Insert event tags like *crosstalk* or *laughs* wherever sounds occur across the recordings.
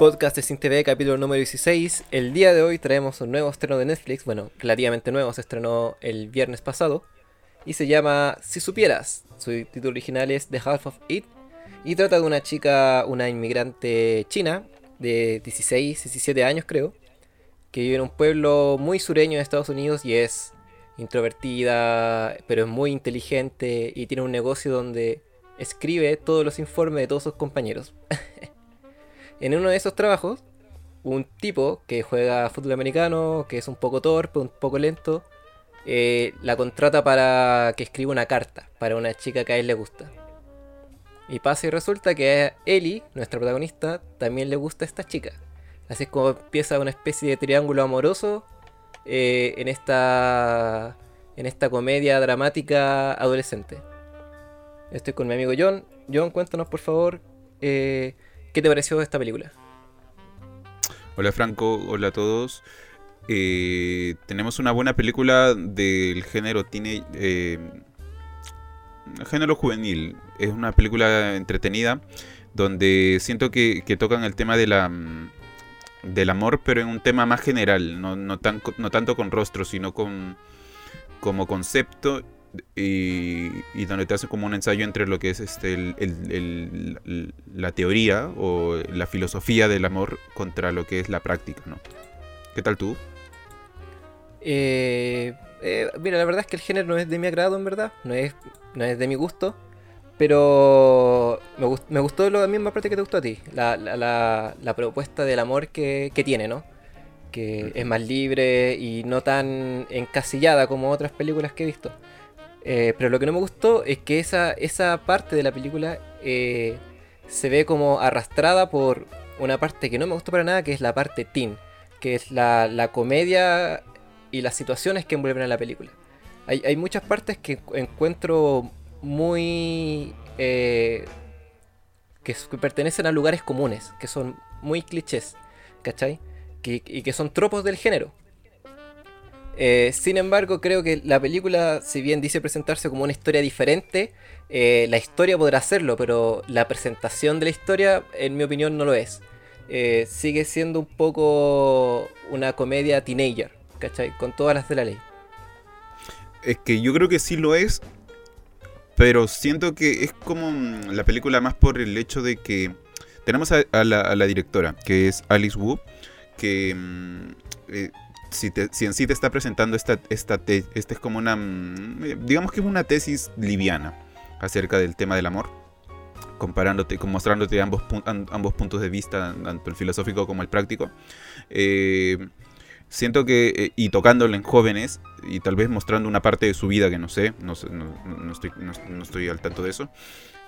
Podcast de Sin TV, capítulo número 16. El día de hoy traemos un nuevo estreno de Netflix, bueno, relativamente nuevo, se estrenó el viernes pasado. Y se llama Si Supieras. Su título original es The Half of It. Y trata de una chica, una inmigrante china, de 16, 17 años creo, que vive en un pueblo muy sureño de Estados Unidos y es introvertida, pero es muy inteligente y tiene un negocio donde escribe todos los informes de todos sus compañeros. *laughs* en uno de esos trabajos, un tipo que juega fútbol americano, que es un poco torpe, un poco lento, eh, la contrata para que escriba una carta para una chica que a él le gusta. Y pasa y resulta que a Ellie, nuestra protagonista, también le gusta a esta chica. Así es como empieza una especie de triángulo amoroso eh, en esta en esta comedia dramática adolescente. Estoy con mi amigo John. John, cuéntanos por favor eh, qué te pareció esta película. Hola Franco, hola a todos. Eh, tenemos una buena película del género tiene género juvenil. Es una película entretenida donde siento que, que tocan el tema de la mm, del amor, pero en un tema más general, no, no, tan, no tanto con rostro, sino con como concepto y, y, donde te hace como un ensayo entre lo que es este el, el, la teoría o la filosofía del amor contra lo que es la práctica, ¿no? ¿Qué tal tú? Eh, eh, mira, la verdad es que el género no es de mi agrado, en verdad, no es, no es de mi gusto. Pero me, gustó lo misma parte que te gustó a ti, la, la, la, propuesta del amor que, que, tiene, ¿no? Que es más libre y no tan encasillada como otras películas que he visto. Eh, pero lo que no me gustó es que esa, esa parte de la película eh, se ve como arrastrada por una parte que no me gustó para nada, que es la parte teen, que es la, la comedia y las situaciones que envuelven a la película. Hay, hay muchas partes que encuentro muy... Eh, que, pertenecen a lugares comunes, que son muy clichés, ¿cachai? y que son tropos del género. Eh, sin embargo, creo que la película, si bien dice presentarse como una historia diferente, eh, la historia podrá hacerlo, pero la presentación de la historia, en mi opinión, no lo es. sigue siendo un poco una comedia teenager, ¿cachai? Con todas las de la ley. Es que yo creo que sí lo es, pero siento que es como mm, la película más por el hecho de que tenemos a, la, directora, que es Alice Wu, que mm, eh, si, en sí te está presentando esta, esta esta es como una, mm, digamos que es una tesis liviana acerca del tema del amor, comparándote, mostrándote ambos, ambos puntos de vista, tanto el filosófico como el práctico. Eh, siento que, eh, y tocándolo en jóvenes, y tal vez mostrando una parte de su vida que no sé, no, no, estoy, no estoy, al tanto de eso,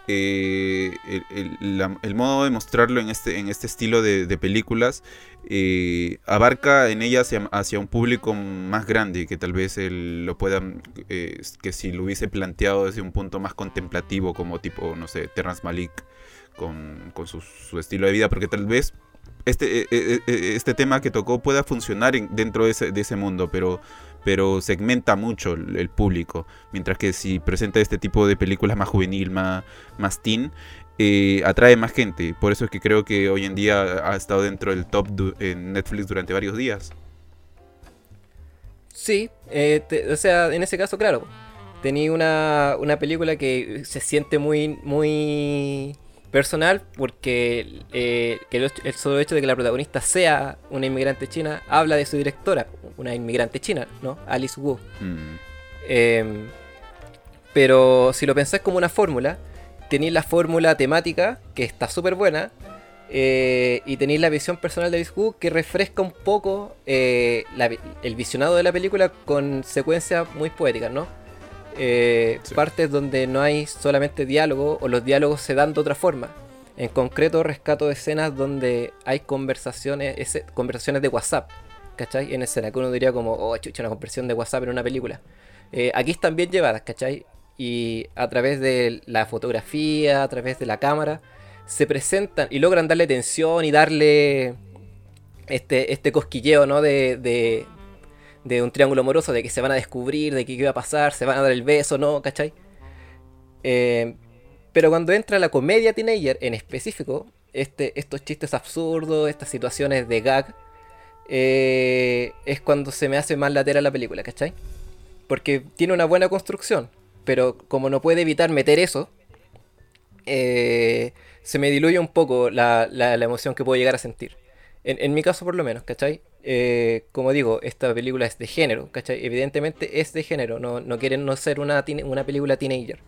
eh, el, modo de mostrarlo en este, en este estilo de, películas eh, abarca en ella hacia, un público más grande que tal vez lo pueda, que si lo hubiese planteado desde un punto más contemplativo como tipo, no sé, Terrence Malik con, con su, estilo de vida, porque tal vez este, eh, eh, eh, este tema que tocó pueda funcionar dentro de ese, mundo, pero, pero segmenta mucho el, público. Mientras que si presenta este tipo de películas más juvenil, más, más teen, atrae más gente. Por eso es que creo que hoy en día ha estado dentro del top en Netflix durante varios días. Sí, o sea, en ese caso, claro. Tenía una, una película que se siente muy, muy personal porque eh, el, solo hecho de que la protagonista sea una inmigrante china habla de su directora, una inmigrante china, ¿no? Alice Wu. Mm. Em, pero si lo pensáis como una fórmula, tenéis la fórmula temática, que está súper buena, eh, y tenéis la visión personal de Alice Wu, que refresca un poco eh, el visionado de la película con secuencias muy poéticas, ¿no? Eh, partes donde no hay solamente diálogo o los diálogos se dan de otra forma. En concreto, rescato escenas donde hay conversaciones, ese, conversaciones de WhatsApp, ¿cachai? En escena, que uno diría como, oh, chucha, una conversión de WhatsApp en una película. Eh, aquí están bien llevadas, ¿cachai? Y a través de la fotografía, a través de la cámara, se presentan y logran darle tensión y darle este, este cosquilleo, ¿no? de, de un triángulo amoroso, de que se van a descubrir, de que qué va a pasar, se van a dar el beso, ¿no? ¿Cachai? Eh, pero cuando entra la comedia teenager en específico, este, estos chistes absurdos, estas situaciones de gag, eh, es cuando se me hace más latera la película, ¿cachai? Porque tiene una buena construcción, pero como no puede evitar meter eso, eh, se me diluye un poco la, la, emoción que puedo llegar a sentir. En, mi caso por lo menos, ¿cachai? Eh, como digo, esta película es de género, ¿cachai? Evidentemente es de género, no, no quieren no ser una, una película teenager.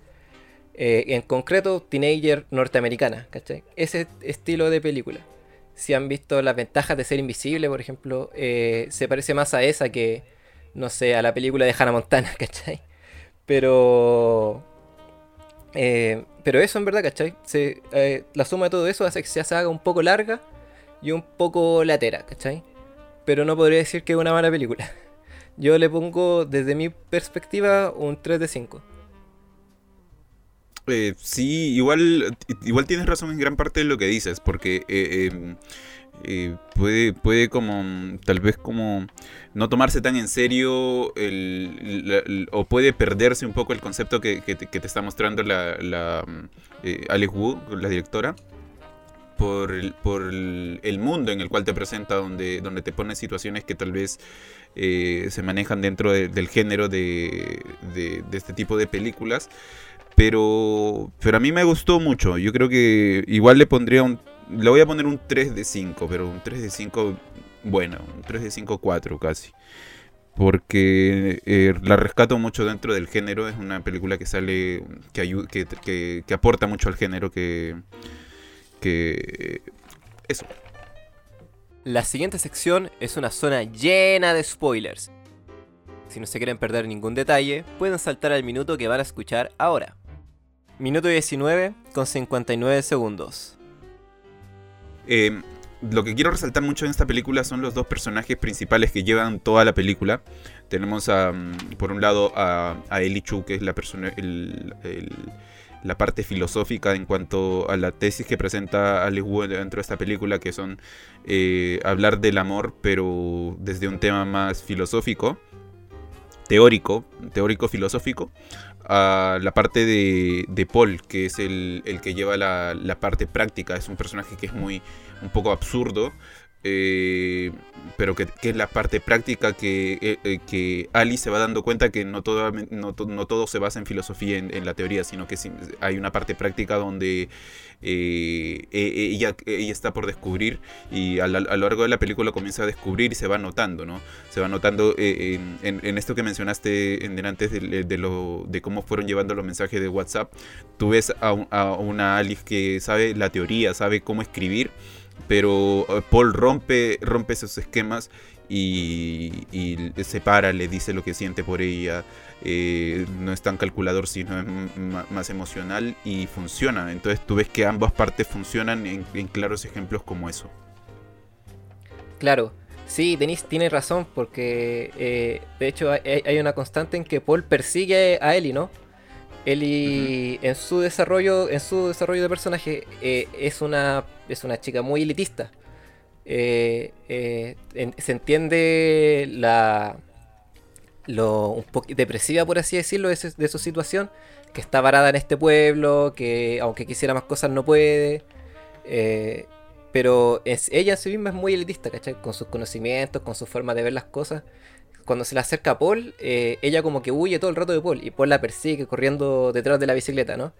Eh, en concreto, teenager norteamericana, ¿cachai? Ese estilo de película. Si han visto las ventajas de ser invisible, por ejemplo, eh, se parece más a esa que, no sé, a la película de Hannah Montana, *laughs* ¿cachai? Pero... pero eso en verdad, ¿cachai? la suma de todo eso hace que se haga un poco larga y un poco latera, ¿cachai? pero no podría decir que es una mala película. *laughs* Yo le pongo, desde mi perspectiva, un 3 de 5. Eh, sí, igual, igual tienes razón en gran parte de lo que dices, porque eh, em, eh, puede, puede como, tal vez como no tomarse tan en serio el, o puede perderse un poco el concepto que, te, está mostrando la, la Alex Wu, la directora por, el, por el, mundo en el cual te presenta, donde, donde te pone situaciones que tal vez eh, se manejan dentro del género de, de, este tipo de películas. Pero, pero a mí me gustó mucho. Yo creo que igual le pondría un... Le voy a poner un 3 de 5, pero un 3 de 5 bueno, un 3 de 5, 4 casi. Porque eh, la rescato mucho dentro del género. Es una película que sale, que, que, que, que aporta mucho al género, que, que eso. La siguiente sección es una zona llena de spoilers. Si no se quieren perder ningún detalle, pueden saltar al minuto que van a escuchar ahora. Minuto 19 con 59 segundos. Eh, lo que quiero resaltar mucho en esta película son los dos personajes principales que llevan toda la película. Tenemos a, mm, por un lado a, a Eli Chu, que es la persona, el, la parte filosófica en cuanto a la tesis que presenta Alex Wood dentro de esta película, que son eh, hablar del amor, pero desde un tema más filosófico, teórico, teórico filosófico, a la parte de, de Paul, que es el, el que lleva la, la, parte práctica, es un personaje que es muy un poco absurdo, eh, pero que, es la parte práctica que, eh, eh, que Ali se va dando cuenta que no todo, no, todo se basa en filosofía, en, la teoría, sino que hay una parte práctica donde e, ella, ella está por descubrir y a, lo largo de la película comienza a descubrir y se va notando, ¿no? Se va notando en, en, esto que mencionaste en antes de, lo, de cómo fueron llevando los mensajes de WhatsApp, tú ves a, una Alice que sabe la teoría, sabe cómo escribir pero eh, Paul rompe, rompe esos esquemas y, se para, le dice lo que siente por ella. Eh, no es tan calculador, sino es más emocional y funciona. Entonces tú ves que ambas partes funcionan en, claros ejemplos como eso. Claro, sí, Denis tiene razón, porque eh, de hecho hay, hay, una constante en que Paul persigue a Ellie, ¿no? Ellie en su desarrollo, en su desarrollo de personaje, eh, es una es una chica muy elitista. Eh, eh, se entiende la lo un poco depresiva por así decirlo de, su situación, que está varada en este pueblo, que aunque quisiera más cosas no puede. pero es, ella en sí misma es muy elitista, ¿cachai? Con sus conocimientos, con su forma de ver las cosas cuando se le acerca a Paul, eh, ella como que huye todo el rato de Paul y Paul la persigue corriendo detrás de la bicicleta, ¿no?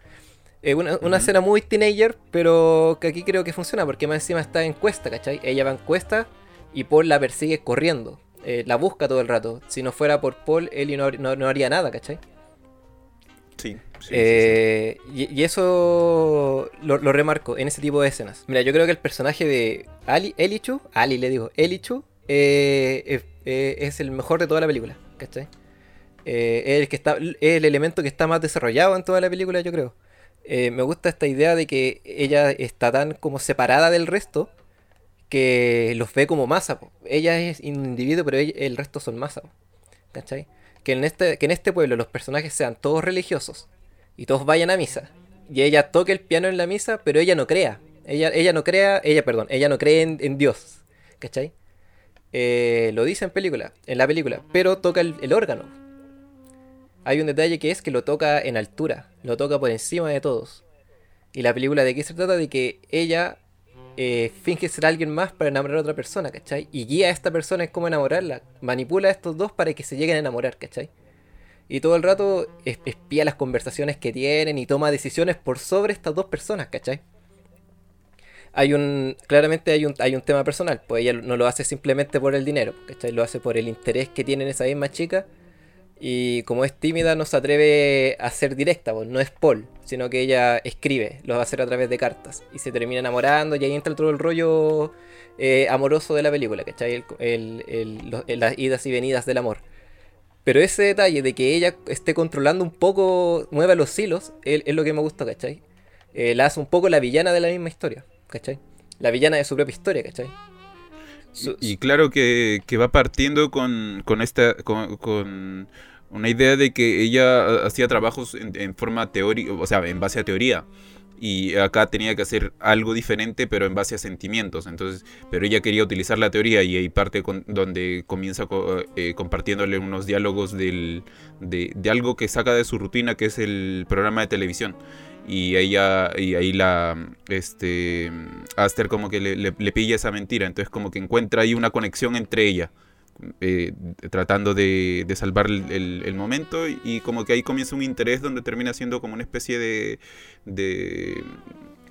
Eh, una, escena muy teenager, pero que aquí creo que funciona porque más encima está en cuesta, ¿cachai? Ella va en cuesta y Paul la persigue corriendo, eh, la busca todo el rato. Si no fuera por Paul, Ellie no, no, haría nada, ¿cachai? Sí. Y, eso lo, remarco en ese tipo de escenas. Mira, yo creo que el personaje de Ali, Elichu, Ali le digo, Elichu, eh, eh, es el mejor de toda la película, ¿cachai? Eh, es, el que está, el elemento que está más desarrollado en toda la película, yo creo. Eh, me gusta esta idea de que ella está tan como separada del resto que los ve como masa. Ella es individuo, pero el resto son masa. ¿Cachai? Que en, este, que en este pueblo los personajes sean todos religiosos y todos vayan a misa. Y ella toque el piano en la misa, pero ella no crea. Ella, ella no crea, ella, perdón, ella no cree en, en Dios. ¿Cachai? Eh, lo dice en película, en la película, pero toca el, órgano. Hay un detalle que es que lo toca en altura, lo toca por encima de todos. Y la película de qué se trata de que ella eh, finge ser alguien más para enamorar a otra persona, ¿cachai? Y guía a esta persona en cómo enamorarla, manipula a estos dos para que se lleguen a enamorar, ¿cachai? Y todo el rato espía las conversaciones que tienen y toma decisiones por sobre estas dos personas, ¿cachai? Hay un, claramente hay un, hay un tema personal, pues ella no lo hace simplemente por el dinero, ¿cachai? Lo hace por el interés que tiene en esa misma chica y como es tímida, no se atreve a ser directa, pues no es Paul, sino que ella escribe, lo va a hacer a través de cartas. Y se termina enamorando, y ahí entra todo el rollo eh, amoroso de la película, ¿cachai? las idas y venidas del amor. Pero ese detalle de que ella esté controlando un poco, mueva los hilos, es, lo que me gusta, ¿cachai? Eh, la hace un poco la villana de la misma historia, ¿cachai? La villana de su propia historia, ¿cachai? y, claro que, va partiendo con, con esta. Con, una idea de que ella hacía trabajos en, forma teórica, o sea, en base a teoría. Y acá tenía que hacer algo diferente pero en base a sentimientos. Entonces pero ella quería utilizar la teoría y ahí parte con, donde comienza eh, compartiéndole unos diálogos del, de, de, algo que saca de su rutina que es el programa de televisión. Y ella y ahí la este Aster como que le, le, pilla esa mentira. Entonces como que encuentra ahí una conexión entre ella eh, tratando de, de salvar el, el, momento y como que ahí comienza un interés donde termina siendo como una especie de,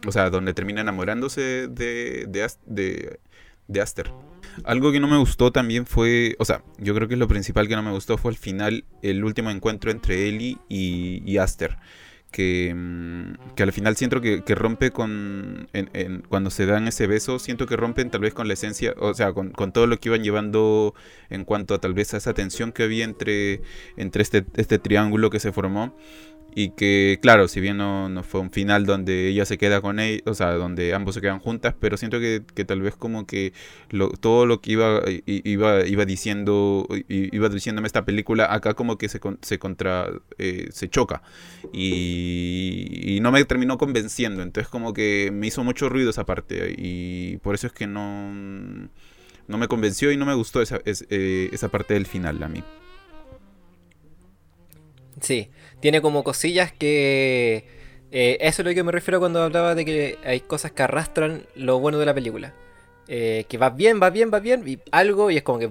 o sea donde termina enamorándose de, de, de, de Aster. Algo que no me gustó también fue, o sea, yo creo que lo principal que no me gustó fue al final el último encuentro entre Ellie y, y Aster que, mm, que al final siento que, rompe con. cuando se dan ese beso, siento que rompen tal vez con la esencia, o sea, con, con, todo lo que iban llevando en cuanto a tal vez a esa tensión que había entre, entre este, este triángulo que se formó. Y que, claro, si bien no, no, fue un final donde ella se queda con él, o sea, donde ambos se quedan juntas, pero siento que, que tal vez como que lo, todo lo que iba, iba, iba diciendo, iba diciéndome esta película, acá como que se, se contra, eh, se choca. Y, no me terminó convenciendo, entonces como que me hizo mucho ruido esa parte. Y por eso es que no, no me convenció y no me gustó esa, eh, esa parte del final a mí. Sí, tiene como cosillas que... Eh, eso es lo que me refiero cuando hablaba de que hay cosas que arrastran lo bueno de la película. Eh, que va bien, va bien, va bien, y algo y es como que...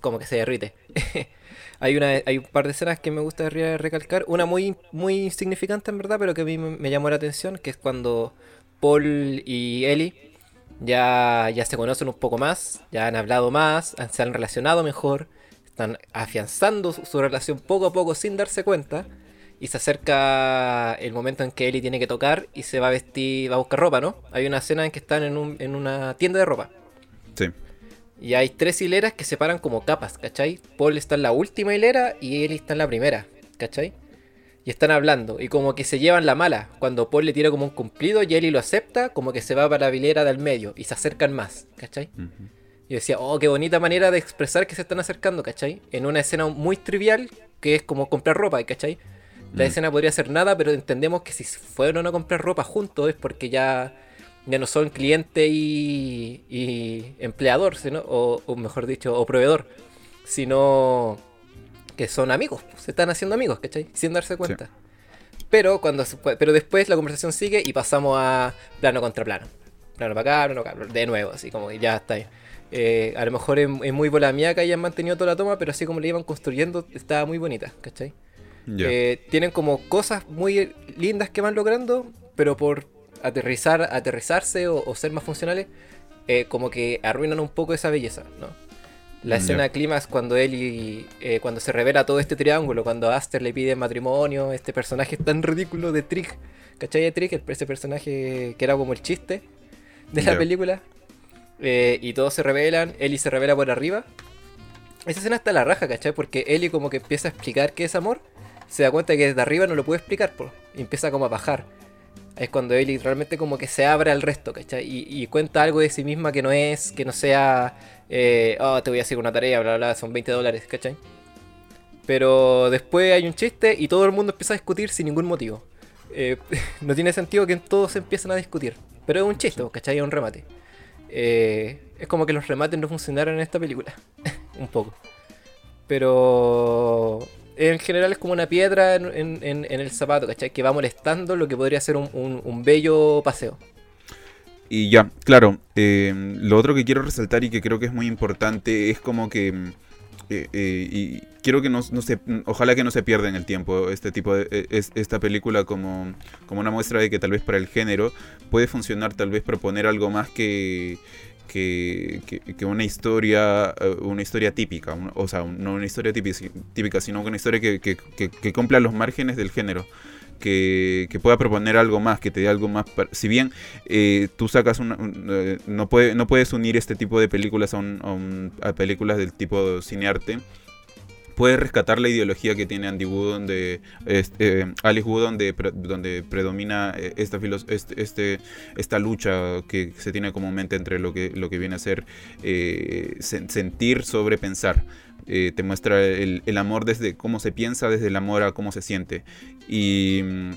como que se derrite. *laughs* hay, una, hay un par de escenas que me gusta recalcar. Una muy, muy insignificante en verdad, pero que a mí me, llamó la atención, que es cuando Paul y Ellie ya, ya se conocen un poco más, ya han hablado más, se han relacionado mejor están afianzando su, relación poco a poco sin darse cuenta. Y se acerca el momento en que Ellie tiene que tocar y se va a vestir, va a buscar ropa, ¿no? Hay una escena en que están en, un, en una tienda de ropa. Sí. Y hay tres hileras que se paran como capas, ¿cachai? Paul está en la última hilera y Ellie está en la primera, ¿cachai? Y están hablando y como que se llevan la mala. Cuando Paul le tira como un cumplido y Ellie lo acepta, como que se va para la hilera del medio y se acercan más, ¿cachai? Y decía, oh, qué bonita manera de expresar que se están acercando, ¿cachai? En una escena muy trivial, que es como comprar ropa, ¿cachai? La mm. escena podría ser nada, pero entendemos que si fueron a comprar ropa juntos es porque ya, ya no son cliente y, y empleador, sino, o, mejor dicho, o proveedor, sino que son amigos, pues, se están haciendo amigos, ¿cachai? Sin darse cuenta. Pero, cuando, pero después la conversación sigue y pasamos a plano contra plano. Plano para acá, plano para acá, de nuevo, así como ya está ahí. Eh, a lo mejor es, muy muy mía que hayan mantenido toda la toma, pero así como le iban construyendo, estaba muy bonita, ¿cachai? Eh, tienen como cosas muy lindas que van logrando, pero por aterrizar, aterrizarse o, ser más funcionales, eh, como que arruinan un poco esa belleza, ¿no? La escena de clímax cuando él y cuando se revela todo este triángulo, cuando Aster le pide matrimonio, este personaje tan ridículo de Trick, ¿cachai? De Trick, ese personaje que era como el chiste de la película, eh, y todos se revelan, Ellie se revela por arriba. Esa escena está la raja, ¿cachai? Porque Ellie como que empieza a explicar qué es amor, se da cuenta que desde arriba no lo puede explicar, y empieza como a bajar. Es cuando Ellie realmente como que se abre al resto, ¿cachai? Y, cuenta algo de sí misma que no es, que no sea, eh, oh, te voy a hacer una tarea, bla, bla, son 20 dólares, ¿cachai? Pero después hay un chiste y todo el mundo empieza a discutir sin ningún motivo. Eh, *laughs* no tiene sentido que todos empiecen a discutir. Pero es un chiste, ¿cachai? Es un remate. Eh, es como que los remates no funcionaron en esta película. *laughs* un poco. Pero en general es como una piedra en, el zapato, ¿cachai? Que va molestando lo que podría ser un, bello paseo. Y ya, claro, eh, lo otro que quiero resaltar y que creo que es muy importante es como que... eh, eh, y quiero que no, se, ojalá que no se pierda en el tiempo este tipo de e- es- esta película como, como una muestra de que tal vez para el género puede funcionar tal vez proponer algo más que que, una historia eh, una historia típica o sea no una historia típica, sino una historia que, que, cumpla los márgenes del género que, que pueda proponer algo más, que te dé algo más. Si bien eh, tú sacas una. un- eh, no, puede, no puedes unir este tipo de películas a, un- a un- a películas del tipo cinearte. Puedes rescatar la ideología que tiene Andy Wood, donde este, eh, Alice Wood, donde, donde predomina eh, esta, este, este- esta lucha que se tiene comúnmente entre lo que, lo que viene a ser eh, sen- sentir sobre pensar. Te muestra el, el amor desde cómo se piensa, desde el amor a cómo se siente. Y, mm,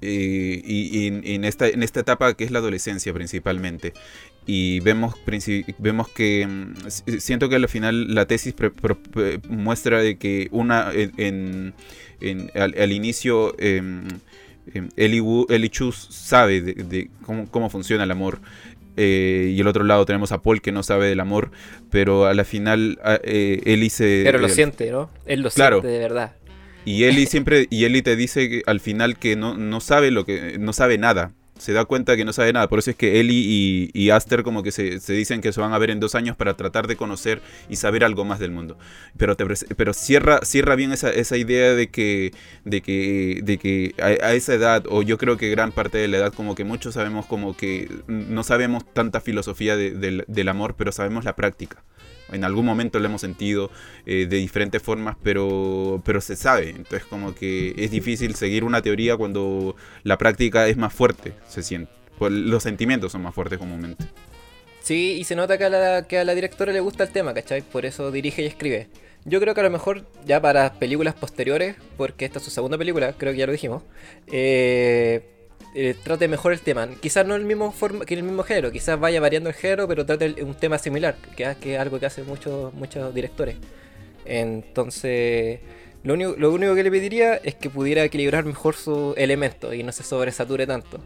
y- y en, en esta, en esta etapa que es la adolescencia principalmente. Y vemos, vemos que mm, siento que al final la tesis muestra de que una en, al, al inicio em, em, Ellie, Wu- Ellie Chu sabe de, de cómo, cómo funciona el amor. eh, y el otro lado tenemos a Paul que no sabe del amor, pero a la final eh, Ellie se... Pero lo eh, siente, ¿no? Él lo Claro. siente de verdad. y Ellie siempre, y Ellie te dice que al final que no, no sabe lo que, no sabe nada. Se da cuenta que no sabe nada. Por eso es que Ellie y, Aster como que se, se dicen que se van a ver en dos años para tratar de conocer y saber algo más del mundo. Pero, te pero cierra, cierra bien esa, esa idea de que, de que, de que a, esa edad, o yo creo que gran parte de la edad, como que muchos sabemos como que no sabemos tanta filosofía de- del- del amor, pero sabemos la práctica. En algún momento lo hemos sentido eh, de diferentes formas, pero, pero se sabe. Entonces como que es difícil seguir una teoría cuando la práctica es más fuerte, se siente. Los sentimientos son más fuertes comúnmente. Sí, y se nota que a, la, que a la directora le gusta el tema, ¿cachai? Por eso dirige y escribe. Yo creo que a lo mejor ya para películas posteriores, porque esta es su segunda película, creo que ya lo dijimos, eh, eh, trate mejor el tema. Quizás no el mismo forma, que el mismo género, quizás vaya variando el género, pero trate un tema similar, que, es- algo que hacen muchos, muchos directores. Entonces, lo único, lo único que le pediría es que pudiera equilibrar mejor sus elementos y no se sobresature tanto.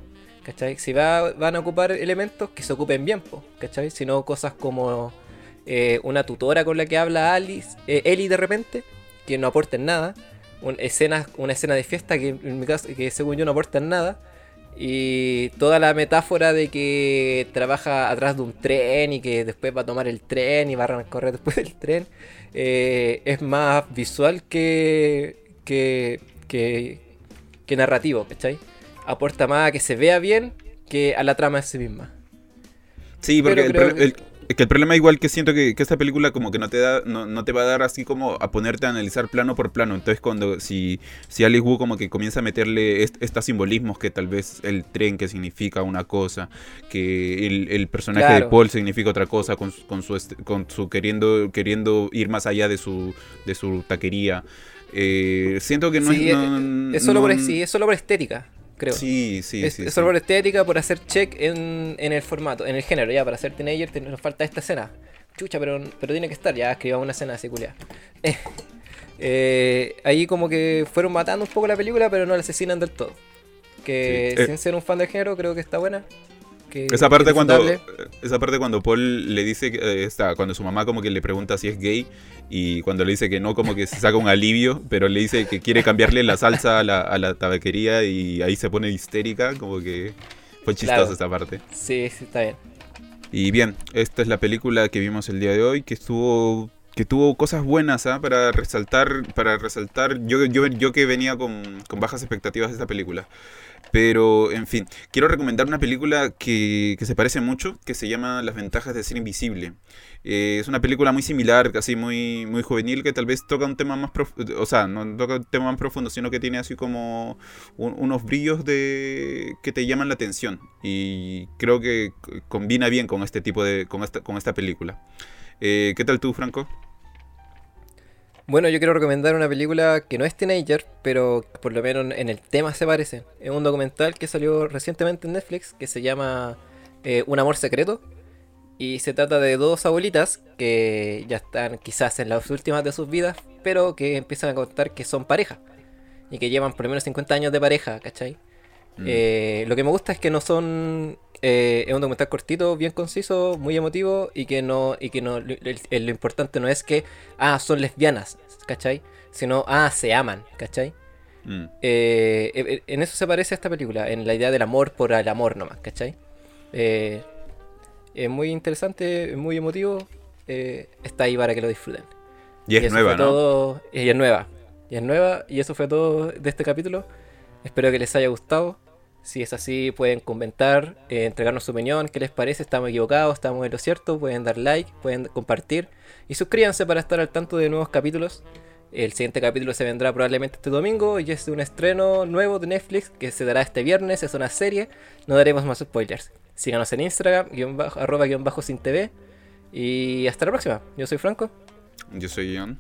¿Cachai? Si va- van a ocupar elementos, que se ocupen bien, po, ¿cachai? Si no, cosas como eh, una tutora con la que habla Alice, eh, Ellie de repente, que no aporten nada. Un, escenas, una escena de fiesta que en mi caso, que según yo no aportan nada. Y toda la metáfora de que trabaja atrás de un tren y que después va a tomar el tren y va a correr después del tren. eh, es más visual que, que, que, que narrativo, ¿cachai? Aporta más a que se vea bien que a la trama en sí misma. Sí, porque que- el- es que el problema igual que siento que, que esta película como que no te da, no, no te va a dar así como a ponerte a analizar plano por plano. Entonces cuando si, si Alice Wu como que comienza a meterle est- estos simbolismos que tal vez el tren que significa una cosa, que el, el personaje de. Paul significa otra cosa, con, con su con su queriendo, queriendo ir más allá de su, de su taquería. Eh, siento que no Sí, es. no- Es solo, por, no- sí, es solo por estética, creo. Sí, sí, es, sí, es solo por estética, por hacer check en, en el formato, en el género, ya, para ser teenager te- nos falta esta escena. Chucha, pero, pero tiene que estar, ya escribamos una escena así, culia. *laughs* Eh, eh, ahí como que fueron matando un poco la película, pero no la asesinan del todo. Que Sí, eh. sin ser un fan del género, creo que está buena. Que- Esa parte cuando esa parte cuando Paul le dice que eh, está cuando su mamá como que le pregunta si es gay y cuando le dice que no como que se saca un alivio, pero le dice que quiere cambiarle la salsa a la, a la tabaquería y ahí se pone histérica, como que fue chistosa Claro. esa parte. Sí, sí, está bien. Y bien, esta es la película que vimos el día de hoy que estuvo que tuvo cosas buenas ¿ah? para resaltar para resaltar yo, yo, yo que venía con, con bajas expectativas de esta película pero en fin quiero recomendar una película que, que se parece mucho que se llama Las ventajas de ser invisible Eh, es una película muy similar casi muy muy juvenil que tal vez toca un tema más profundo o sea no toca un tema más profundo sino que tiene así como un- unos brillos de que te llaman la atención y creo que combina bien con este tipo de con esta con esta película Eh, ¿qué tal tú Franco? Bueno, yo quiero recomendar una película que no es teenager, pero por lo menos en el tema se parece. Es un documental que salió recientemente en Netflix que se llama eh, Un amor secreto. Y se trata de dos abuelitas que ya están quizás en las últimas de sus vidas, pero que empiezan a contar que son pareja. Y que llevan por lo menos 50 años de pareja, ¿cachai? Mm. Eh, lo que me gusta es que no son. Eh, es un documental cortito, bien conciso, muy emotivo y que no. Y que no. Lo, importante no es que. Ah, son lesbianas, ¿cachai? Sino, ah, se aman, ¿cachai? Mm. Eh, eh, en eso se parece a esta película, en la idea del amor por el amor nomás, ¿cachai? Eh, es muy interesante, es muy emotivo. está ahí para que lo disfruten. Y es nueva, ¿no? todo- y es nueva. Y es nueva. Y eso fue todo de este capítulo. Espero que les haya gustado. Si es así, pueden comentar, eh, entregarnos su opinión, qué les parece, estamos equivocados, estamos en lo cierto, pueden dar like, pueden compartir y suscríbanse para estar al tanto de nuevos capítulos. El siguiente capítulo se vendrá probablemente este domingo y es un estreno nuevo de Netflix que se dará este viernes, es una serie, no daremos más spoilers. Síganos en Instagram, guion bajo, arroba guion bajo sin TV y hasta la próxima. Yo soy Franco Yo soy John.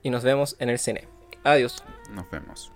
y nos vemos en el cine. Adiós. Nos vemos.